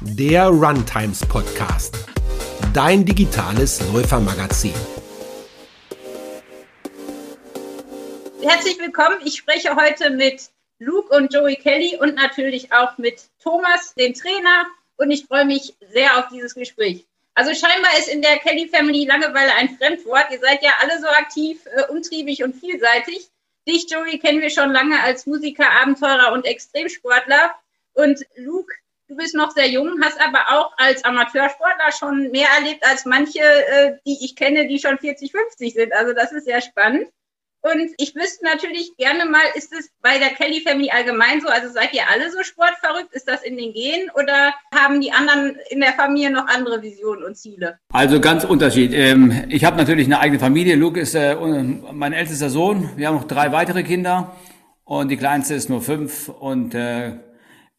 Der Runtimes Podcast. Dein digitales Läufermagazin. Herzlich willkommen. Ich spreche heute mit Luke und Joey Kelly und natürlich auch mit Thomas, dem Trainer. Und ich freue mich sehr auf dieses Gespräch. Also scheinbar ist in der Kelly Family Langeweile ein Fremdwort. Ihr seid ja alle so aktiv, äh, umtriebig und vielseitig. Dich, Joey, kennen wir schon lange als Musiker, Abenteurer und Extremsportler. Und Luke, du bist noch sehr jung, hast aber auch als Amateursportler schon mehr erlebt als manche, äh, die ich kenne, die schon 40, 50 sind. Also das ist sehr spannend. Und ich wüsste natürlich gerne mal, ist es bei der Kelly Family allgemein so? Also seid ihr alle so sportverrückt? Ist das in den Genen oder haben die anderen in der Familie noch andere Visionen und Ziele? Also ganz Unterschied. Ähm, ich habe natürlich eine eigene Familie. Luke ist äh, mein ältester Sohn. Wir haben noch drei weitere Kinder und die kleinste ist nur fünf. Und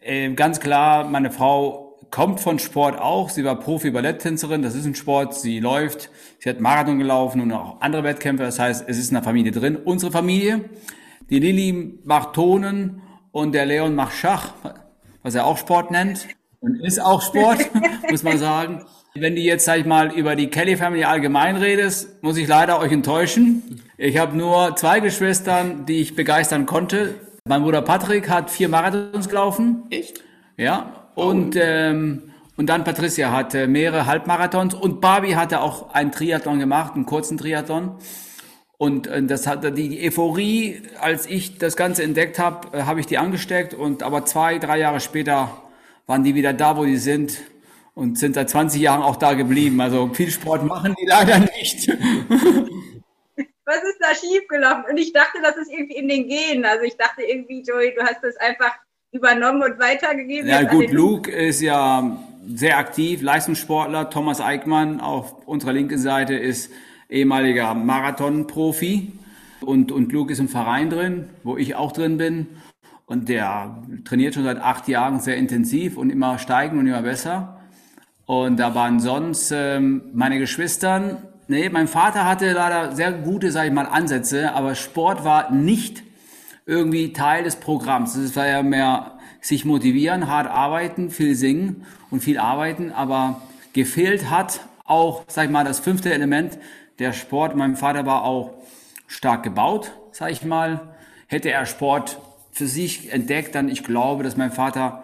äh, ganz klar, meine Frau kommt von Sport auch. Sie war Profi-Balletttänzerin. Das ist ein Sport. Sie läuft. Sie hat Marathon gelaufen und auch andere Wettkämpfe. Das heißt, es ist in der Familie drin. Unsere Familie, die Lilly macht Tonen und der Leon macht Schach, was er auch Sport nennt. Und ist auch Sport, muss man sagen. Wenn du jetzt, sag ich mal, über die Kelly Family allgemein redest, muss ich leider euch enttäuschen. Ich habe nur zwei Geschwistern, die ich begeistern konnte. Mein Bruder Patrick hat vier Marathons gelaufen. Echt? Ja, und, ähm, und dann Patricia hatte mehrere Halbmarathons und Barbie hatte auch einen Triathlon gemacht, einen kurzen Triathlon. Und äh, das hatte die Euphorie, als ich das Ganze entdeckt habe, äh, habe ich die angesteckt. Und aber zwei, drei Jahre später waren die wieder da, wo die sind und sind seit 20 Jahren auch da geblieben. Also viel Sport machen die leider nicht. Was ist da schiefgelaufen? Und ich dachte, das ist irgendwie in den Genen. Also ich dachte irgendwie, Joey, du hast das einfach übernommen und weitergegeben? Ja gut, Luke ist ja sehr aktiv, Leistungssportler. Thomas Eickmann auf unserer linken Seite ist ehemaliger Marathon-Profi. Und, und Luke ist im Verein drin, wo ich auch drin bin. Und der trainiert schon seit acht Jahren sehr intensiv und immer steigen und immer besser. Und da waren sonst ähm, meine Geschwistern. Nee, mein Vater hatte leider sehr gute, sage ich mal, Ansätze, aber Sport war nicht irgendwie Teil des Programms. Das war ja mehr sich motivieren, hart arbeiten, viel singen und viel arbeiten, aber gefehlt hat auch, sag ich mal, das fünfte Element, der Sport. Mein Vater war auch stark gebaut, sag ich mal. Hätte er Sport für sich entdeckt, dann ich glaube, dass mein Vater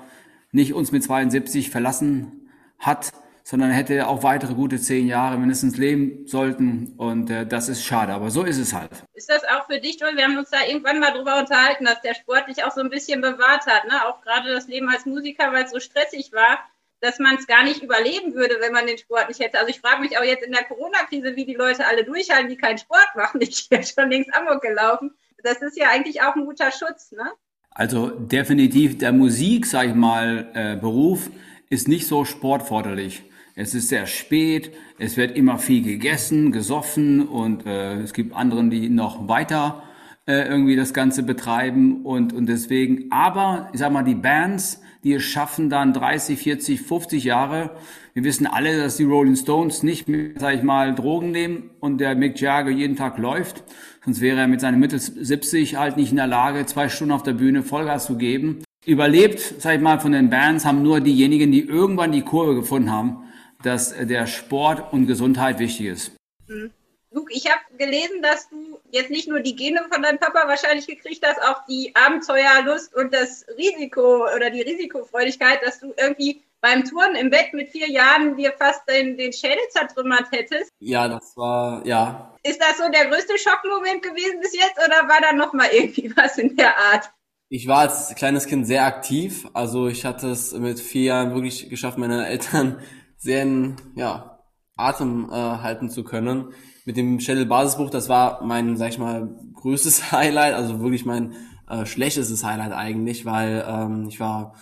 nicht uns mit 72 verlassen hat, sondern hätte auch weitere gute zehn Jahre mindestens leben sollten. Und äh, das ist schade, aber so ist es halt. Ist das auch für dich? Wir haben uns da irgendwann mal drüber unterhalten, dass der Sport dich auch so ein bisschen bewahrt hat, ne? Auch gerade das Leben als Musiker, weil es so stressig war, dass man es gar nicht überleben würde, wenn man den Sport nicht hätte. Also ich frage mich auch jetzt in der Corona-Krise, wie die Leute alle durchhalten, die keinen Sport machen. Ich bin schon links Amok gelaufen. Das ist ja eigentlich auch ein guter Schutz, ne? Also definitiv der Musik, sag ich mal, äh, Beruf ist nicht so sportforderlich. Es ist sehr spät, es wird immer viel gegessen, gesoffen und äh, es gibt anderen, die noch weiter äh, irgendwie das Ganze betreiben und, und deswegen, aber ich sag mal, die Bands, die es schaffen dann 30, 40, 50 Jahre, wir wissen alle, dass die Rolling Stones nicht mehr, sag ich mal, Drogen nehmen und der Mick Jagger jeden Tag läuft, sonst wäre er mit seinen Mitte 70 halt nicht in der Lage, zwei Stunden auf der Bühne Vollgas zu geben. Überlebt, sag ich mal, von den Bands haben nur diejenigen, die irgendwann die Kurve gefunden haben dass der Sport und Gesundheit wichtig ist. Mhm. Luke, ich habe gelesen, dass du jetzt nicht nur die Gene von deinem Papa wahrscheinlich gekriegt hast, auch die Abenteuerlust und das Risiko oder die Risikofreudigkeit, dass du irgendwie beim Touren im Bett mit vier Jahren dir fast den, den Schädel zertrümmert hättest. Ja, das war, ja. Ist das so der größte Schockmoment gewesen bis jetzt oder war da noch mal irgendwie was in der Art? Ich war als kleines Kind sehr aktiv. Also ich hatte es mit vier Jahren wirklich geschafft, meine Eltern sehr in ja, Atem äh, halten zu können. Mit dem Shuttle Basisbuch, das war mein, sag ich mal, größtes Highlight, also wirklich mein äh, schlechtestes Highlight eigentlich, weil ähm, ich war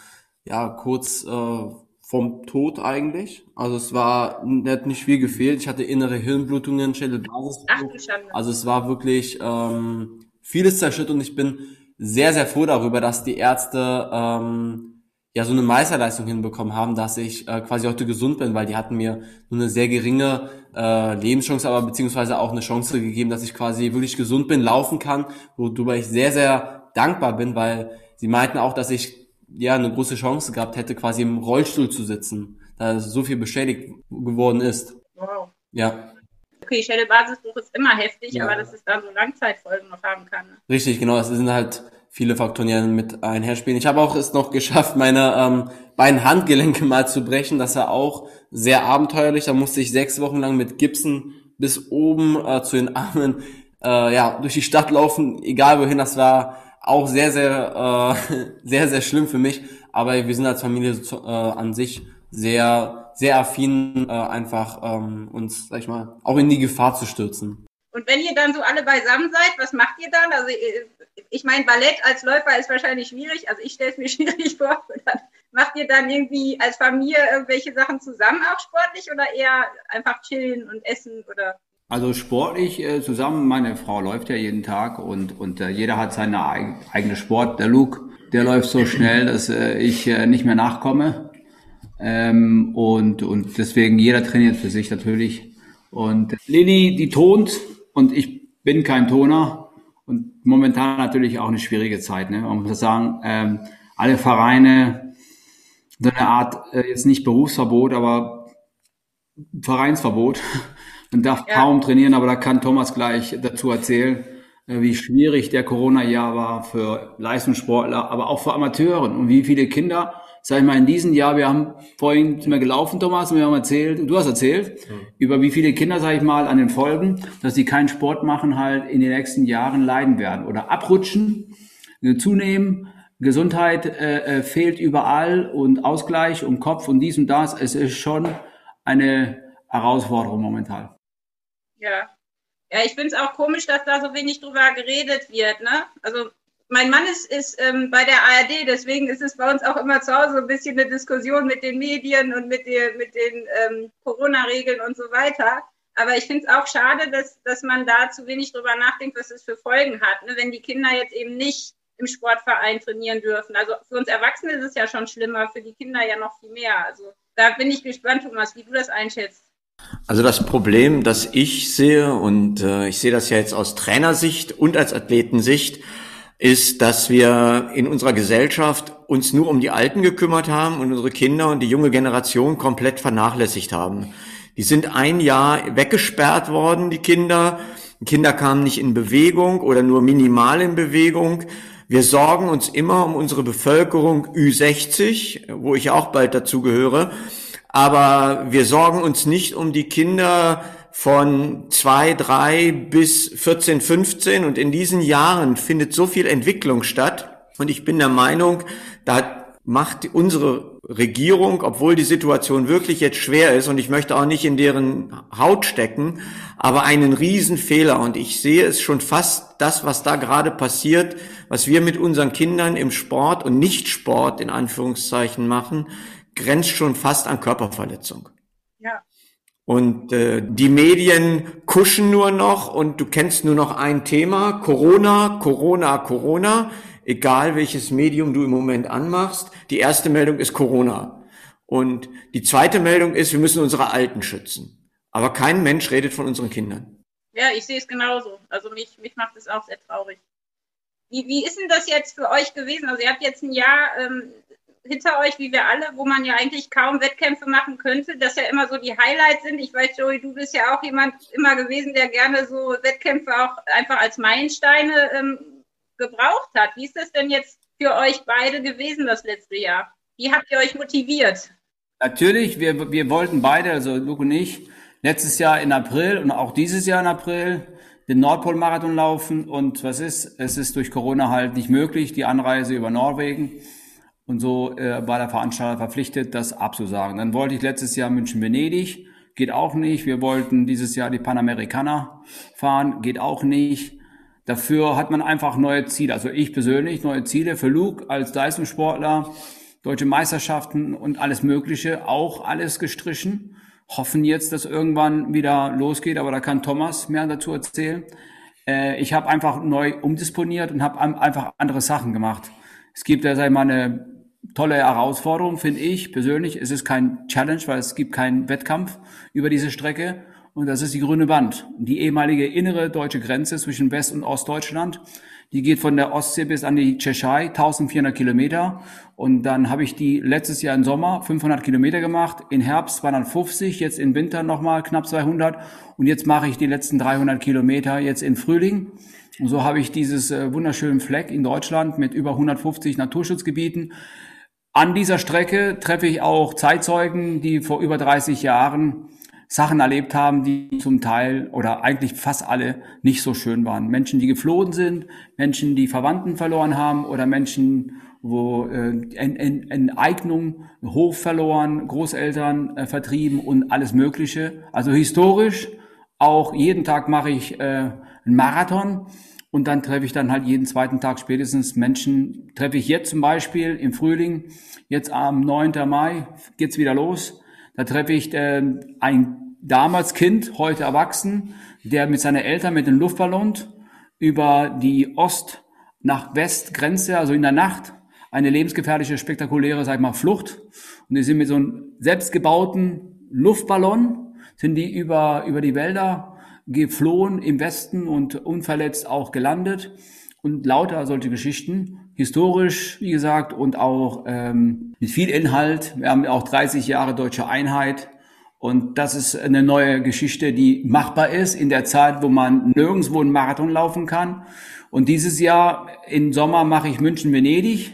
ja kurz äh, vom Tod eigentlich. Also es war hat nicht viel gefehlt. Ich hatte innere Hirnblutungen, Schädel Basisbruch. Also es war wirklich ähm, vieles zerstört und ich bin sehr, sehr froh darüber, dass die Ärzte ähm, ja so eine Meisterleistung hinbekommen haben, dass ich äh, quasi heute gesund bin, weil die hatten mir nur eine sehr geringe äh, Lebenschance, aber beziehungsweise auch eine Chance gegeben, dass ich quasi wirklich gesund bin, laufen kann, worüber ich sehr, sehr dankbar bin, weil sie meinten auch, dass ich ja eine große Chance gehabt hätte, quasi im Rollstuhl zu sitzen, da so viel beschädigt geworden ist. Wow. Ja. Okay, Schädelbasisbruch ist immer heftig, ja. aber dass es dann so Langzeitfolgen noch haben kann. Ne? Richtig, genau. Es sind halt viele Faktoren, die mit einherspielen. Ich habe auch es noch geschafft, meine ähm, beiden Handgelenke mal zu brechen. Das war auch sehr abenteuerlich. Da musste ich sechs Wochen lang mit Gipsen bis oben äh, zu den Armen äh, ja durch die Stadt laufen, egal wohin. Das war auch sehr, sehr, äh, sehr, sehr schlimm für mich. Aber wir sind als Familie äh, an sich sehr, sehr affin, äh, einfach ähm, uns, sag ich mal, auch in die Gefahr zu stürzen. Und wenn ihr dann so alle beisammen seid, was macht ihr dann? Also ich meine, Ballett als Läufer ist wahrscheinlich schwierig. Also ich stelle es mir schwierig vor. Macht ihr dann irgendwie als Familie irgendwelche Sachen zusammen auch sportlich oder eher einfach chillen und essen oder? Also sportlich äh, zusammen, meine Frau läuft ja jeden Tag und, und äh, jeder hat seine eig eigene Sport. Der Luke, der läuft so schnell, dass äh, ich äh, nicht mehr nachkomme. Ähm, und, und deswegen jeder trainiert für sich natürlich. Und Lilly, die tont und ich bin kein Toner momentan natürlich auch eine schwierige Zeit. Ne? Man muss sagen, ähm, alle Vereine so eine Art, äh, jetzt nicht Berufsverbot, aber Vereinsverbot Man darf ja. kaum trainieren, aber da kann Thomas gleich dazu erzählen, äh, wie schwierig der Corona-Jahr war für Leistungssportler, aber auch für Amateuren und wie viele Kinder, sag ich mal, in diesem Jahr, wir haben vorhin sind wir gelaufen, Thomas, und wir haben erzählt, du hast erzählt, mhm. über wie viele Kinder, sag ich mal, an den Folgen, dass sie keinen Sport machen, halt in den nächsten Jahren leiden werden oder abrutschen, äh, zunehmen, Gesundheit äh, äh, fehlt überall und Ausgleich und Kopf und dies und das. Es ist schon eine Herausforderung momentan. Ja. Ja, ich finde es auch komisch, dass da so wenig drüber geredet wird. Ne? Also mein Mann ist, ist ähm, bei der ARD, deswegen ist es bei uns auch immer zu Hause ein bisschen eine Diskussion mit den Medien und mit, der, mit den ähm, Corona-Regeln und so weiter. Aber ich finde es auch schade, dass, dass man da zu wenig drüber nachdenkt, was es für Folgen hat, ne? wenn die Kinder jetzt eben nicht im Sportverein trainieren dürfen. Also für uns Erwachsene ist es ja schon schlimmer, für die Kinder ja noch viel mehr. Also da bin ich gespannt, Thomas, wie du das einschätzt. Also das Problem, das ich sehe, und äh, ich sehe das ja jetzt aus Trainersicht und als Athletensicht, ist, dass wir in unserer Gesellschaft uns nur um die Alten gekümmert haben und unsere Kinder und die junge Generation komplett vernachlässigt haben. Die sind ein Jahr weggesperrt worden, die Kinder. Die Kinder kamen nicht in Bewegung oder nur minimal in Bewegung. Wir sorgen uns immer um unsere Bevölkerung Ü60, wo ich auch bald dazu gehöre aber wir sorgen uns nicht um die Kinder von zwei, drei bis 14, 15 und in diesen Jahren findet so viel Entwicklung statt. Und ich bin der Meinung, da macht unsere Regierung, obwohl die Situation wirklich jetzt schwer ist und ich möchte auch nicht in deren Haut stecken, aber einen Riesenfehler. Und ich sehe es schon fast das, was da gerade passiert, was wir mit unseren Kindern im Sport und Nicht-Sport in Anführungszeichen machen, grenzt schon fast an Körperverletzung. Und äh, die Medien kuschen nur noch und du kennst nur noch ein Thema, Corona, Corona, Corona, egal welches Medium du im Moment anmachst. Die erste Meldung ist Corona. Und die zweite Meldung ist, wir müssen unsere Alten schützen. Aber kein Mensch redet von unseren Kindern. Ja, ich sehe es genauso. Also mich, mich macht es auch sehr traurig. Wie, wie ist denn das jetzt für euch gewesen? Also ihr habt jetzt ein Jahr ähm, hinter euch, wie wir alle, wo man ja eigentlich kaum Wettkämpfe machen könnte, dass ja immer so die Highlights sind. Ich weiß, Joey, du bist ja auch jemand immer gewesen, der gerne so Wettkämpfe auch einfach als Meilensteine ähm, gebraucht hat. Wie ist das denn jetzt für euch beide gewesen das letzte Jahr? Wie habt ihr euch motiviert? Natürlich, wir, wir wollten beide, also Luke und ich, letztes Jahr in April und auch dieses Jahr in April den Nordpol-Marathon laufen und was ist? Es ist durch Corona halt nicht möglich, die Anreise über Norwegen. Und so äh, war der Veranstalter verpflichtet, das abzusagen. Dann wollte ich letztes Jahr München-Venedig, geht auch nicht. Wir wollten dieses Jahr die Panamericana fahren, geht auch nicht. Dafür hat man einfach neue Ziele. Also ich persönlich neue Ziele für Luke als Leistungssportler, deutsche Meisterschaften und alles Mögliche, auch alles gestrichen. Hoffen jetzt, dass irgendwann wieder losgeht, aber da kann Thomas mehr dazu erzählen. Äh, ich habe einfach neu umdisponiert und habe einfach andere Sachen gemacht. Es gibt ja, sag ich mal, eine tolle Herausforderung, finde ich persönlich. Es ist kein Challenge, weil es gibt keinen Wettkampf über diese Strecke. Und das ist die grüne Wand, die ehemalige innere deutsche Grenze zwischen West- und Ostdeutschland. Die geht von der Ostsee bis an die Tschechei, 1400 Kilometer. Und dann habe ich die letztes Jahr im Sommer 500 Kilometer gemacht, im Herbst 250, jetzt im Winter nochmal knapp 200. Und jetzt mache ich die letzten 300 Kilometer jetzt im Frühling. Und so habe ich dieses äh, wunderschönen Fleck in Deutschland mit über 150 Naturschutzgebieten. An dieser Strecke treffe ich auch Zeitzeugen, die vor über 30 Jahren Sachen erlebt haben, die zum Teil oder eigentlich fast alle nicht so schön waren. Menschen, die geflohen sind, Menschen, die Verwandten verloren haben oder Menschen, wo äh, Enteignung, Hof verloren, Großeltern äh, vertrieben und alles Mögliche. Also historisch, auch jeden Tag mache ich äh, einen Marathon und dann treffe ich dann halt jeden zweiten Tag spätestens Menschen, treffe ich jetzt zum Beispiel im Frühling, jetzt am 9. Mai geht's wieder los. Da treffe ich äh, ein damals Kind, heute erwachsen, der mit seinen Eltern mit dem Luftballon über die Ost- nach West-Grenze, also in der Nacht, eine lebensgefährliche, spektakuläre, sag ich mal, Flucht. Und die sind mit so einem selbstgebauten Luftballon, sind die über, über die Wälder geflohen im Westen und unverletzt auch gelandet und lauter solche Geschichten. Historisch, wie gesagt, und auch ähm, mit viel Inhalt. Wir haben auch 30 Jahre deutsche Einheit. Und das ist eine neue Geschichte, die machbar ist in der Zeit, wo man nirgendwo einen Marathon laufen kann. Und dieses Jahr im Sommer mache ich München-Venedig.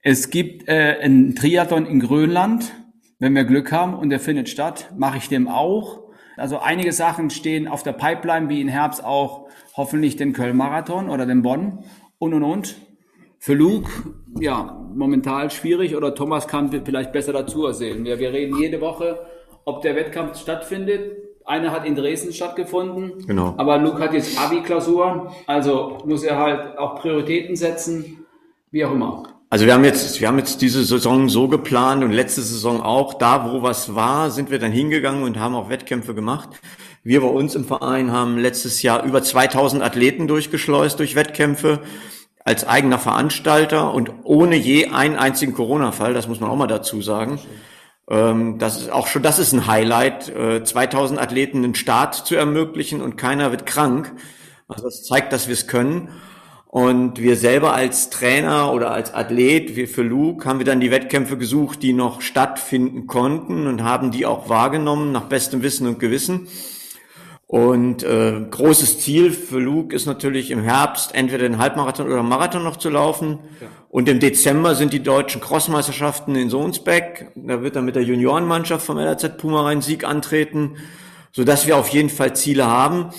Es gibt äh, einen Triathlon in Grönland, wenn wir Glück haben, und der findet statt, mache ich dem auch. Also einige Sachen stehen auf der Pipeline, wie im Herbst auch hoffentlich den Köln-Marathon oder den Bonn und und und. Für Luke, ja, momentan schwierig oder Thomas kann vielleicht besser dazu erzählen. Wir, wir reden jede Woche, ob der Wettkampf stattfindet. Einer hat in Dresden stattgefunden. Genau. Aber Luke hat jetzt Abi-Klausur, also muss er halt auch Prioritäten setzen, wie auch immer. Also wir haben jetzt, wir haben jetzt diese Saison so geplant und letzte Saison auch, da wo was war, sind wir dann hingegangen und haben auch Wettkämpfe gemacht. Wir bei uns im Verein haben letztes Jahr über 2000 Athleten durchgeschleust durch Wettkämpfe als eigener Veranstalter und ohne je einen einzigen Corona-Fall, das muss man auch mal dazu sagen. Ähm, das ist auch schon, das ist ein Highlight, 2000 äh, Athleten einen Start zu ermöglichen und keiner wird krank. Also das zeigt, dass wir es können. Und wir selber als Trainer oder als Athlet, wir für Luke, haben wir dann die Wettkämpfe gesucht, die noch stattfinden konnten und haben die auch wahrgenommen nach bestem Wissen und Gewissen. Und äh, großes Ziel für Luke ist natürlich im Herbst entweder den Halbmarathon oder Marathon noch zu laufen. Ja. Und im Dezember sind die deutschen Crossmeisterschaften in Sohnsbeck. Da wird er mit der Juniorenmannschaft vom LRZ Puma Rhein Sieg antreten, sodass wir auf jeden Fall Ziele haben.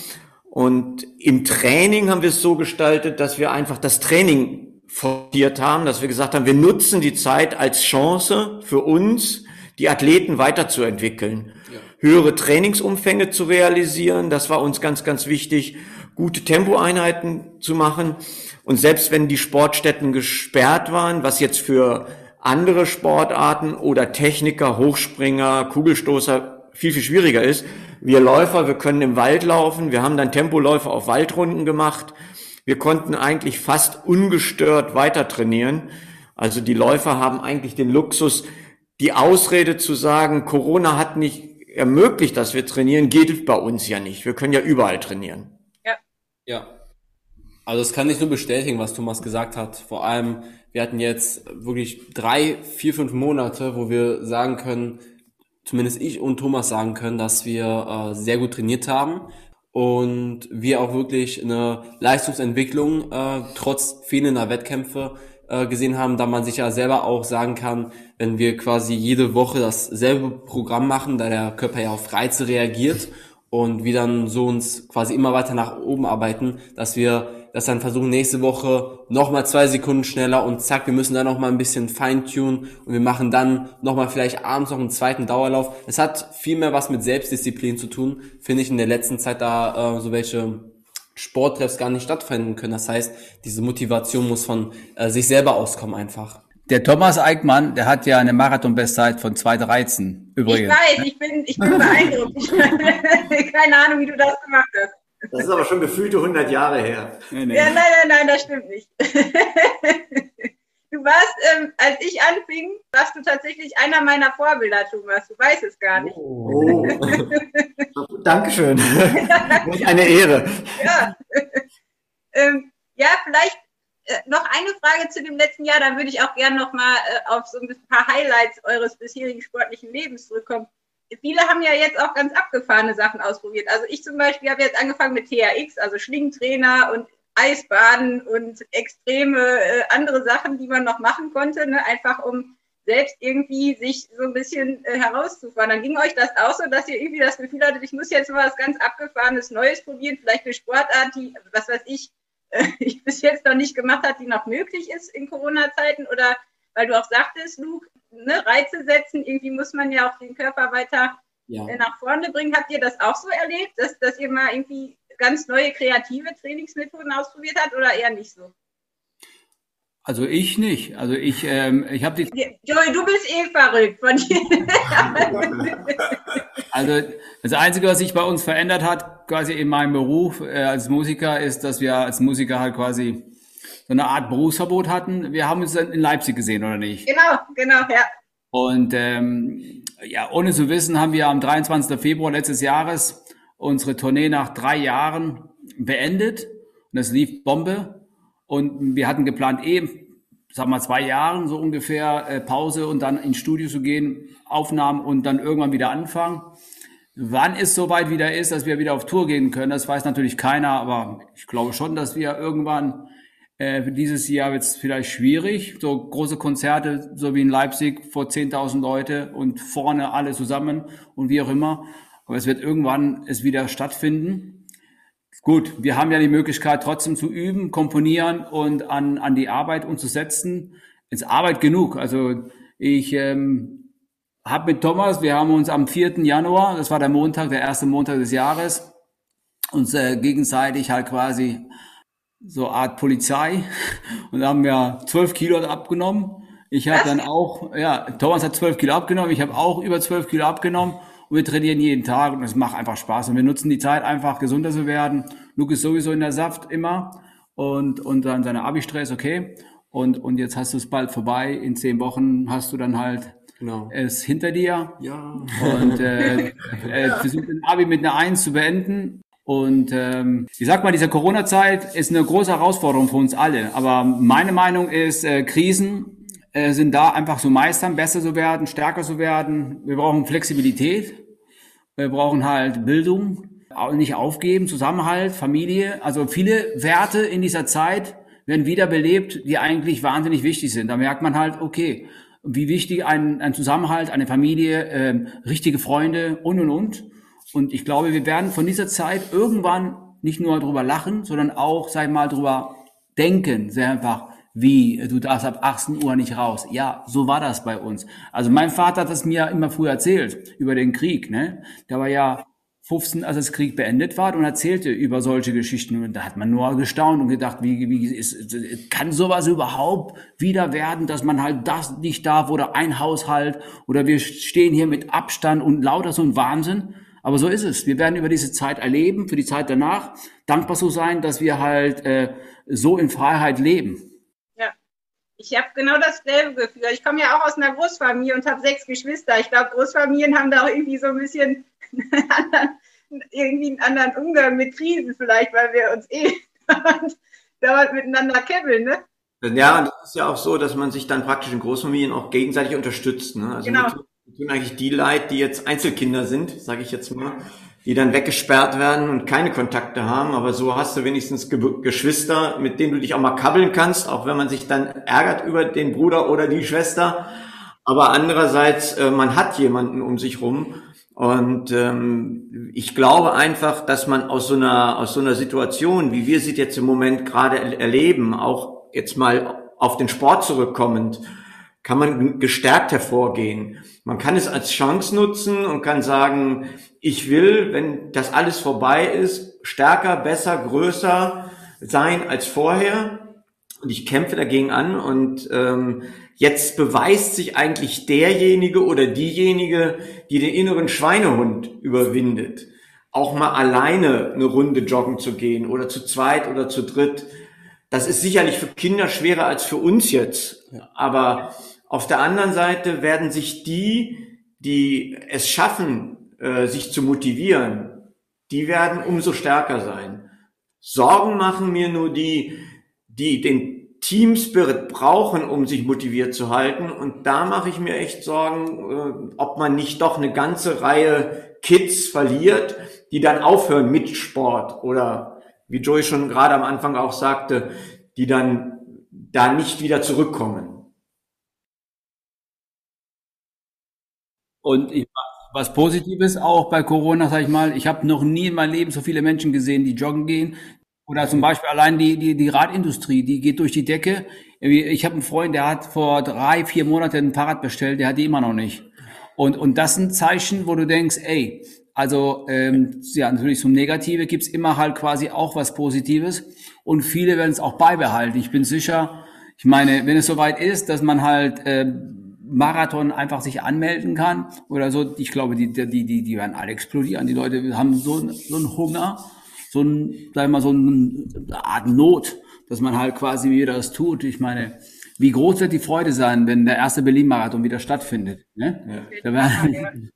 Und im Training haben wir es so gestaltet, dass wir einfach das Training forciert haben, dass wir gesagt haben, wir nutzen die Zeit als Chance für uns, die Athleten weiterzuentwickeln, ja. höhere Trainingsumfänge zu realisieren. Das war uns ganz, ganz wichtig, gute Tempoeinheiten zu machen. Und selbst wenn die Sportstätten gesperrt waren, was jetzt für andere Sportarten oder Techniker, Hochspringer, Kugelstoßer viel, viel schwieriger ist, wir Läufer, wir können im Wald laufen. Wir haben dann Tempoläufe auf Waldrunden gemacht. Wir konnten eigentlich fast ungestört weiter trainieren. Also die Läufer haben eigentlich den Luxus, die Ausrede zu sagen, Corona hat nicht ermöglicht, dass wir trainieren, geht bei uns ja nicht. Wir können ja überall trainieren. Ja. Ja. Also das kann ich nur bestätigen, was Thomas gesagt hat. Vor allem, wir hatten jetzt wirklich drei, vier, fünf Monate, wo wir sagen können, zumindest ich und Thomas sagen können, dass wir äh, sehr gut trainiert haben und wir auch wirklich eine Leistungsentwicklung äh, trotz fehlender Wettkämpfe äh, gesehen haben, da man sich ja selber auch sagen kann, wenn wir quasi jede Woche dasselbe Programm machen, da der Körper ja auf Reize reagiert und wir dann so uns quasi immer weiter nach oben arbeiten, dass wir das dann versuchen nächste Woche nochmal zwei Sekunden schneller und zack, wir müssen dann nochmal ein bisschen feintunen und wir machen dann nochmal vielleicht abends noch einen zweiten Dauerlauf. Es hat viel mehr was mit Selbstdisziplin zu tun, finde ich in der letzten Zeit da äh, so welche Sporttreffs gar nicht stattfinden können. Das heißt, diese Motivation muss von äh, sich selber auskommen einfach. Der Thomas Eickmann, der hat ja eine Marathon-Bestzeit von 2,13 übrigens. Ich weiß, ich bin, ich bin beeindruckt. Keine Ahnung, wie du das gemacht hast. Das ist aber schon gefühlte 100 Jahre her. Nee, nee. Ja, nein, nein, nein, das stimmt nicht. Du warst, ähm, als ich anfing, warst du tatsächlich einer meiner Vorbilder, Thomas. Du weißt es gar nicht. Oh. Dankeschön. eine Ehre. Ja. ähm, ja, vielleicht äh, noch eine Frage zu dem letzten Jahr, dann würde ich auch gerne noch mal äh, auf so ein paar Highlights eures bisherigen sportlichen Lebens zurückkommen. Viele haben ja jetzt auch ganz abgefahrene Sachen ausprobiert. Also ich zum Beispiel habe jetzt angefangen mit THX, also Schlingentrainer und Eisbaden und extreme äh, andere Sachen, die man noch machen konnte, ne? einfach um selbst irgendwie sich so ein bisschen äh, herauszufahren. Dann ging euch das auch so, dass ihr irgendwie das Gefühl hattet, ich muss jetzt mal was ganz Abgefahrenes Neues probieren, vielleicht eine Sportart, die, was weiß ich, äh, ich bis jetzt noch nicht gemacht hat, die noch möglich ist in Corona-Zeiten oder weil du auch sagtest, Luke, ne, Reize setzen, irgendwie muss man ja auch den Körper weiter ja. Äh, nach vorne bringen. Habt ihr das auch so erlebt, dass, dass ihr mal irgendwie ganz neue kreative Trainingsmethoden ausprobiert habt oder eher nicht so? Also ich nicht. Also ich, ähm, ich habe die. Joey, du bist eh verrückt von dir. also das Einzige, was sich bei uns verändert hat, quasi in meinem Beruf äh, als Musiker, ist, dass wir als Musiker halt quasi so eine Art Berufsverbot hatten. Wir haben uns dann in Leipzig gesehen, oder nicht? Genau, genau, ja. Und ähm, ja, ohne zu wissen, haben wir am 23. Februar letztes Jahres unsere Tournee nach drei Jahren beendet. Und das lief Bombe. Und wir hatten geplant, eben, sag mal, zwei Jahren so ungefähr äh, Pause und dann ins Studio zu gehen, Aufnahmen und dann irgendwann wieder anfangen. Wann es soweit wieder ist, dass wir wieder auf Tour gehen können, das weiß natürlich keiner, aber ich glaube schon, dass wir irgendwann äh, dieses Jahr wird es vielleicht schwierig, so große Konzerte, so wie in Leipzig vor 10.000 Leute und vorne alle zusammen und wie auch immer. Aber es wird irgendwann es wieder stattfinden. Gut, wir haben ja die Möglichkeit trotzdem zu üben, komponieren und an, an die Arbeit umzusetzen. Ist Arbeit genug. Also ich ähm, habe mit Thomas, wir haben uns am 4. Januar, das war der Montag, der erste Montag des Jahres, uns äh, gegenseitig halt quasi so Art Polizei und haben ja zwölf Kilo abgenommen. Ich habe dann auch, ja, Thomas hat zwölf Kilo abgenommen, ich habe auch über zwölf Kilo abgenommen und wir trainieren jeden Tag und es macht einfach Spaß. Und wir nutzen die Zeit einfach gesunder zu werden. Luke ist sowieso in der Saft immer und, und dann seine Abi-Stress, okay. Und, und jetzt hast du es bald vorbei. In zehn Wochen hast du dann halt genau. es hinter dir. Ja. Und äh, äh, versucht den Abi mit einer Eins zu beenden. Und ähm, ich sag mal, diese Corona-Zeit ist eine große Herausforderung für uns alle. Aber meine Meinung ist, äh, Krisen äh, sind da einfach zu meistern, besser zu werden, stärker zu werden. Wir brauchen Flexibilität. Wir brauchen halt Bildung, nicht aufgeben, Zusammenhalt, Familie. Also viele Werte in dieser Zeit werden wiederbelebt, die eigentlich wahnsinnig wichtig sind. Da merkt man halt, okay, wie wichtig ein, ein Zusammenhalt, eine Familie, äh, richtige Freunde und und und. Und ich glaube, wir werden von dieser Zeit irgendwann nicht nur drüber lachen, sondern auch, sag ich mal, drüber denken. Sehr einfach, wie, du darfst ab 18 Uhr nicht raus. Ja, so war das bei uns. Also mein Vater hat es mir immer früher erzählt, über den Krieg, ne? Der war ja 15, als das Krieg beendet war und erzählte über solche Geschichten. Und da hat man nur gestaunt und gedacht, wie, wie ist, kann sowas überhaupt wieder werden, dass man halt das nicht darf oder ein Haushalt oder wir stehen hier mit Abstand und lauter so ein Wahnsinn. Aber so ist es. Wir werden über diese Zeit erleben, für die Zeit danach, dankbar so sein, dass wir halt äh, so in Freiheit leben. Ich habe genau dasselbe Gefühl. Ich komme ja auch aus einer Großfamilie und habe sechs Geschwister. Ich glaube, Großfamilien haben da auch irgendwie so ein bisschen einen anderen, irgendwie einen anderen Umgang mit Krisen vielleicht, weil wir uns eh dauernd miteinander kebbeln, ne? Ja, und es ist ja auch so, dass man sich dann praktisch in Großfamilien auch gegenseitig unterstützt. Ne? Also genau. Tun eigentlich die Leid, die jetzt Einzelkinder sind, sage ich jetzt mal, die dann weggesperrt werden und keine Kontakte haben. Aber so hast du wenigstens Ge Geschwister, mit denen du dich auch mal kabbeln kannst, auch wenn man sich dann ärgert über den Bruder oder die Schwester. Aber andererseits, äh, man hat jemanden um sich rum. Und ähm, ich glaube einfach, dass man aus so einer aus so einer Situation, wie wir sie jetzt im Moment gerade erleben, auch jetzt mal auf den Sport zurückkommend, kann man gestärkt hervorgehen. Man kann es als Chance nutzen und kann sagen, ich will, wenn das alles vorbei ist, stärker, besser, größer sein als vorher. Und ich kämpfe dagegen an und ähm, jetzt beweist sich eigentlich derjenige oder diejenige, die den inneren Schweinehund überwindet, auch mal alleine eine Runde joggen zu gehen oder zu zweit oder zu dritt. Das ist sicherlich für Kinder schwerer als für uns jetzt. Aber auf der anderen Seite werden sich die, die es schaffen, äh, sich zu motivieren, die werden umso stärker sein. Sorgen machen mir nur die, die den Team Spirit brauchen, um sich motiviert zu halten. Und da mache ich mir echt Sorgen, äh, ob man nicht doch eine ganze Reihe Kids verliert, die dann aufhören mit Sport oder wie Joey schon gerade am Anfang auch sagte, die dann da nicht wieder zurückkommen. Und ich, was Positives auch bei Corona, sag ich mal, ich habe noch nie in meinem Leben so viele Menschen gesehen, die joggen gehen. Oder zum Beispiel allein die, die, die Radindustrie, die geht durch die Decke. Ich habe einen Freund, der hat vor drei, vier Monaten ein Fahrrad bestellt, der hat die immer noch nicht. Und, und das sind Zeichen, wo du denkst, ey, also ähm, ja, natürlich zum Negative gibt's immer halt quasi auch was Positives. Und viele werden es auch beibehalten. Ich bin sicher, ich meine, wenn es soweit ist, dass man halt äh, Marathon einfach sich anmelden kann oder so, ich glaube, die, die, die, die werden alle explodieren. Die Leute haben so, so einen Hunger, so ein, sag ich mal, so eine Art Not, dass man halt quasi wieder das tut. Ich meine, wie groß wird die Freude sein, wenn der erste Berlin-Marathon wieder stattfindet? Ne? Ja.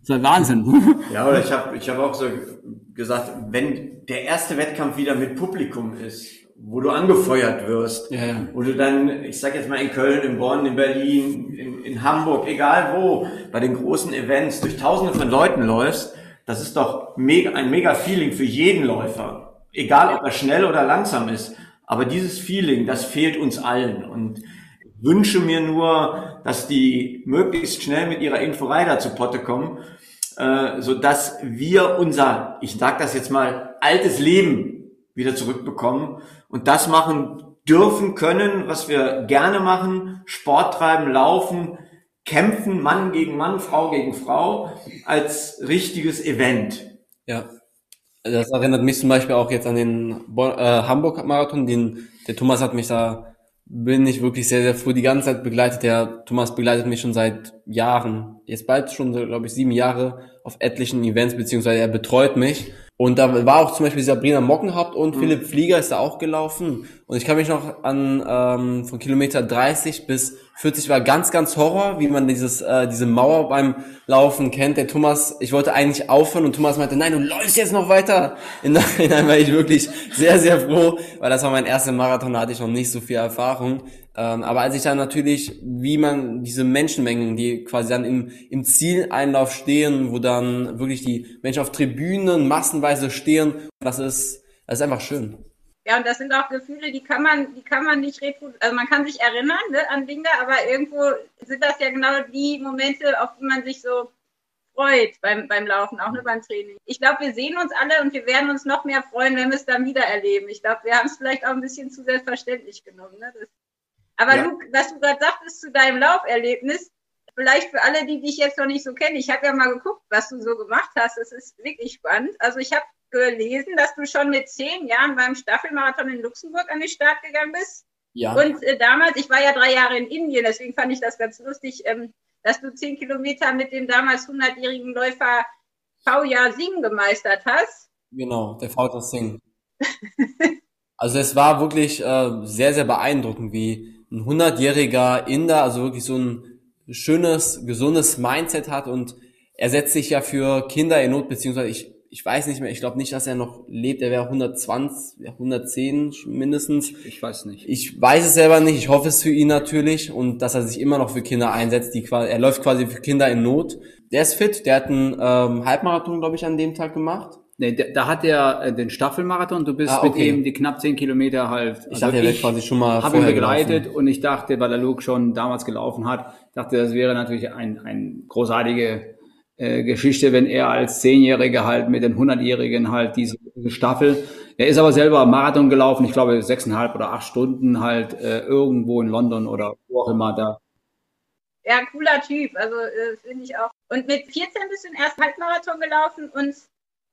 Das ist Wahnsinn. Ja, oder ich habe ich hab auch so gesagt, wenn der erste Wettkampf wieder mit Publikum ist, wo du angefeuert wirst, ja, ja. wo du dann, ich sag jetzt mal in Köln, in Bonn, in Berlin, in, in Hamburg, egal wo, bei den großen Events durch tausende von Leuten läufst, das ist doch mega, ein mega Feeling für jeden Läufer. Egal, ob er schnell oder langsam ist. Aber dieses Feeling, das fehlt uns allen. Und ich wünsche mir nur, dass die möglichst schnell mit ihrer Inforeider zu Potte kommen, äh, so dass wir unser, ich sag das jetzt mal, altes Leben wieder zurückbekommen und das machen dürfen können, was wir gerne machen, Sport treiben, laufen, kämpfen, Mann gegen Mann, Frau gegen Frau, als richtiges Event. Ja. Das erinnert mich zum Beispiel auch jetzt an den Bo äh, Hamburg-Marathon, den der Thomas hat mich da, bin ich wirklich sehr, sehr früh die ganze Zeit begleitet. Der Thomas begleitet mich schon seit Jahren, jetzt bald schon, glaube ich, sieben Jahre auf etlichen Events, beziehungsweise er betreut mich. Und da war auch zum Beispiel Sabrina Mockenhaupt und mhm. Philipp Flieger ist da auch gelaufen. Und ich kann mich noch an ähm, von Kilometer 30 bis 40 war ganz, ganz Horror, wie man dieses äh, diese Mauer beim Laufen kennt. Der Thomas, ich wollte eigentlich aufhören und Thomas meinte, nein, du läufst jetzt noch weiter. In Nachhinein war ich wirklich sehr, sehr froh, weil das war mein erster Marathon, da hatte ich noch nicht so viel Erfahrung. Ähm, aber als ich dann natürlich, wie man diese Menschenmengen, die quasi dann im, im Zieleinlauf stehen, wo dann wirklich die Menschen auf Tribünen massenweise stehen, das ist, das ist einfach schön. Ja, und das sind auch Gefühle, die kann man, die kann man nicht reproduzieren. Also man kann sich erinnern ne, an Dinge, aber irgendwo sind das ja genau die Momente, auf die man sich so freut beim, beim Laufen, auch nur beim Training. Ich glaube, wir sehen uns alle und wir werden uns noch mehr freuen, wenn wir es dann wieder erleben. Ich glaube, wir haben es vielleicht auch ein bisschen zu selbstverständlich genommen. Ne? Das aber ja. Luke, was du gerade sagtest zu deinem Lauferlebnis, vielleicht für alle, die dich jetzt noch nicht so kennen, ich habe ja mal geguckt, was du so gemacht hast. Das ist wirklich spannend. Also ich habe gelesen, dass du schon mit zehn Jahren beim Staffelmarathon in Luxemburg an den Start gegangen bist. Ja. Und äh, damals, ich war ja drei Jahre in Indien, deswegen fand ich das ganz lustig, ähm, dass du zehn Kilometer mit dem damals 100-jährigen Läufer Fauja Singh gemeistert hast. Genau, der Fauja Singh. also es war wirklich äh, sehr, sehr beeindruckend, wie ein 100-jähriger Inder, also wirklich so ein schönes, gesundes Mindset hat und er setzt sich ja für Kinder in Not, beziehungsweise ich, ich weiß nicht mehr, ich glaube nicht, dass er noch lebt, er wäre 120, 110 mindestens. Ich weiß nicht. Ich weiß es selber nicht, ich hoffe es für ihn natürlich und dass er sich immer noch für Kinder einsetzt, die quasi, er läuft quasi für Kinder in Not. Der ist fit, der hat einen ähm, Halbmarathon, glaube ich, an dem Tag gemacht. Nee, da, da hat er äh, den Staffelmarathon. Du bist ah, okay. mit ihm die knapp zehn Kilometer halt. Ich also dachte, er wäre quasi schon mal. Habe ihn begleitet gelaufen. und ich dachte, weil der Luke schon damals gelaufen hat, dachte, das wäre natürlich ein, ein großartige äh, Geschichte, wenn er als Zehnjähriger halt mit den Hundertjährigen halt diese, diese Staffel. Er ist aber selber Marathon gelaufen. Ich glaube sechseinhalb oder acht Stunden halt äh, irgendwo in London oder wo auch immer da. Ja, cooler Typ. Also äh, finde ich auch. Und mit 14 bist du den ersten Halbmarathon gelaufen und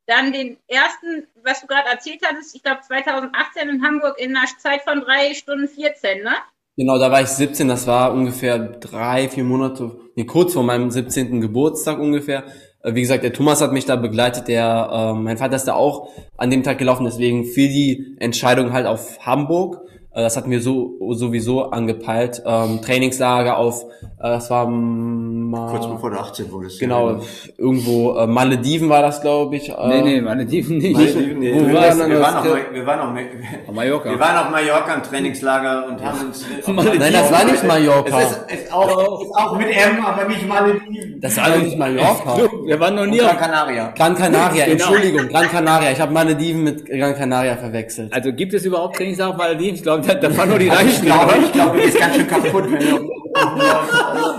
dann den ersten, was du gerade erzählt hattest, ich glaube 2018 in Hamburg in einer Zeit von drei Stunden 14, ne? Genau, da war ich 17, das war ungefähr drei, vier Monate, nee, kurz vor meinem 17. Geburtstag ungefähr. Äh, wie gesagt, der Thomas hat mich da begleitet, der, äh, mein Vater ist da auch an dem Tag gelaufen, deswegen fiel die Entscheidung halt auf Hamburg. Äh, das hatten wir so sowieso angepeilt. Ähm, Trainingslager auf, äh, das war mal. Kurz bevor du 18 wurdest. Genau, Ja. irgendwo äh, Malediven war das, glaube ich. Äh, Nee, nee, Malediven nicht. Malediven, nee. Wo wir, war waren, wir, waren auf, wir waren auf, Ma- Auf Mallorca. wir waren auf Mallorca im Trainingslager und haben uns. Nein, das war nicht Mallorca. Es ist, ist, auch, ist auch mit M, aber nicht Malediven. Das war doch nicht Mallorca. Wir waren noch nie Gran auf, Canaria. Gran Canaria, Genau. Entschuldigung, Gran Canaria. Ich habe Malediven mit Gran Canaria verwechselt. also gibt es überhaupt Trainingslager auf Malediven? Ich glaube, da, da fahren nur die Reichen. Ich glaube, ich glaube, die ist ganz schön kaputt, wenn du.